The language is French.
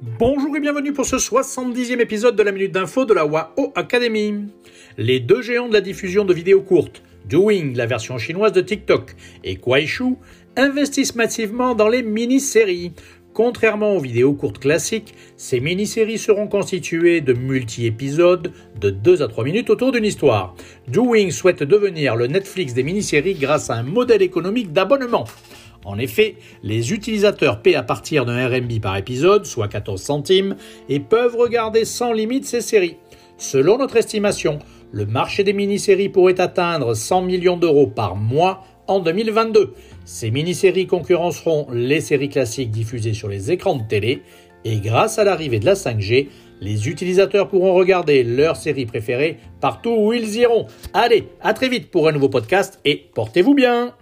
Bonjour et bienvenue pour ce 70e épisode de la Minute d'Info de la WAO Academy. Les deux géants de la diffusion de vidéos courtes, Doing, la version chinoise de TikTok, et Kuaishu, investissent massivement dans les mini-séries. Contrairement aux vidéos courtes classiques, ces mini-séries seront constituées de multi-épisodes de 2 à 3 minutes autour d'une histoire. Doing souhaite devenir le Netflix des mini-séries grâce à un modèle économique d'abonnement. En effet, les utilisateurs paient à partir d'un RMB par épisode, soit 14 centimes, et peuvent regarder sans limite ces séries. Selon notre estimation, le marché des mini-séries pourrait atteindre 100 millions d'euros par mois en 2022. Ces mini-séries concurrenceront les séries classiques diffusées sur les écrans de télé et grâce à l'arrivée de la 5G, les utilisateurs pourront regarder leurs séries préférées partout où ils iront. Allez, à très vite pour un nouveau podcast et portez-vous bien